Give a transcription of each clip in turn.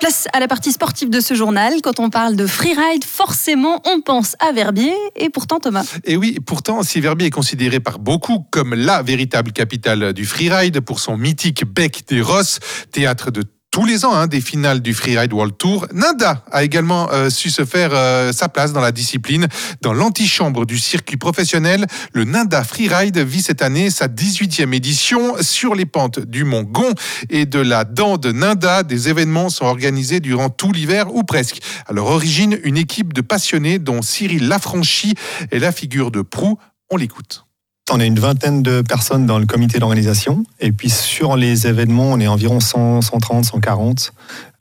Place à la partie sportive de ce journal. Quand on parle de freeride, forcément, on pense à Verbier. Et pourtant, Thomas. Et oui, pourtant, si Verbier est considéré par beaucoup comme la véritable capitale du freeride pour son mythique bec des Rosses, théâtre de tous les ans hein, des finales du Freeride World Tour. Nanda a également euh, su se faire euh, sa place dans la discipline. Dans l'antichambre du circuit professionnel, le Nanda Freeride vit cette année sa 18e édition sur les pentes du mont Gon et de la dent de Nanda. Des événements sont organisés durant tout l'hiver ou presque. À leur origine, une équipe de passionnés dont Cyril Lafranchi est la figure de proue. On l'écoute. On a une vingtaine de personnes dans le comité d'organisation. Et puis sur les événements, on est environ 100, 130, 140.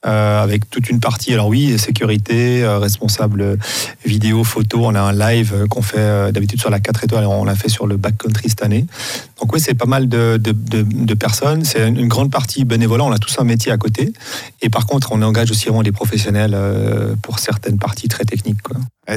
Euh, avec toute une partie, alors oui, sécurité, euh, responsable vidéo, photo. On a un live qu'on fait euh, d'habitude sur la 4 étoiles, on l'a fait sur le backcountry cette année. Donc oui, c'est pas mal de, personnes. C'est une grande partie bénévolat. On a tous un métier à côté. Et par contre, on engage aussi vraiment des professionnels pour certaines parties très techniques.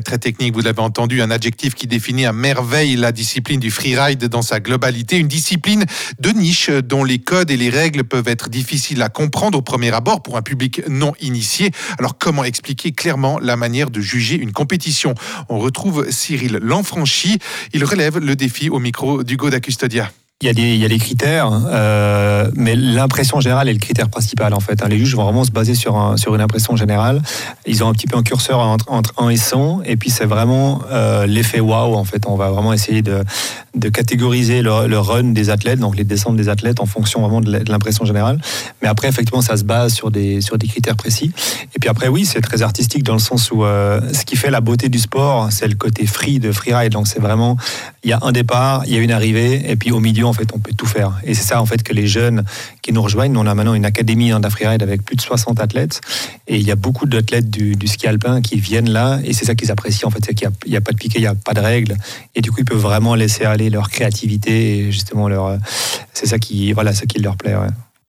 Très technique, vous l'avez entendu, un adjectif qui définit à merveille la discipline du freeride dans sa globalité, une discipline de niche dont les codes et les règles peuvent être difficiles à comprendre au premier abord pour un public non initié. Alors comment expliquer clairement la manière de juger une compétition? On retrouve Cyril Lanfranchi, il relève le défi au micro d'Hugo da Custodia. Il y, a des, il y a des critères, euh, mais l'impression générale est le critère principal en fait. Hein. Les juges vont vraiment se baser sur, un, sur une impression générale. Ils ont un petit peu un curseur entre, entre 1 et 100, et puis c'est vraiment euh, l'effet wow en fait. On va vraiment essayer de, de catégoriser le, le, run des athlètes, donc les descentes des athlètes en fonction vraiment de l'impression générale. Mais après, effectivement, ça se base sur des, sur des critères précis. Et puis après, oui, c'est très artistique dans le sens où euh, ce qui fait la beauté du sport, c'est le côté free de freeride. Donc c'est vraiment, il y a un départ, il y a une arrivée, et puis au milieu, en fait, on peut tout faire. Et c'est ça, en fait, que les jeunes qui nous rejoignent, on a maintenant une académie hein, d'afreeride avec plus de 60 athlètes. Et il y a beaucoup d'athlètes du, ski alpin qui viennent là. Et c'est ça qu'ils apprécient, en fait, c'est qu'il n'y a, pas de piqué, il n'y a pas de règles. Et du coup, ils peuvent vraiment laisser aller leur créativité et justement leur. C'est ça qui, voilà, ça qui leur plaît.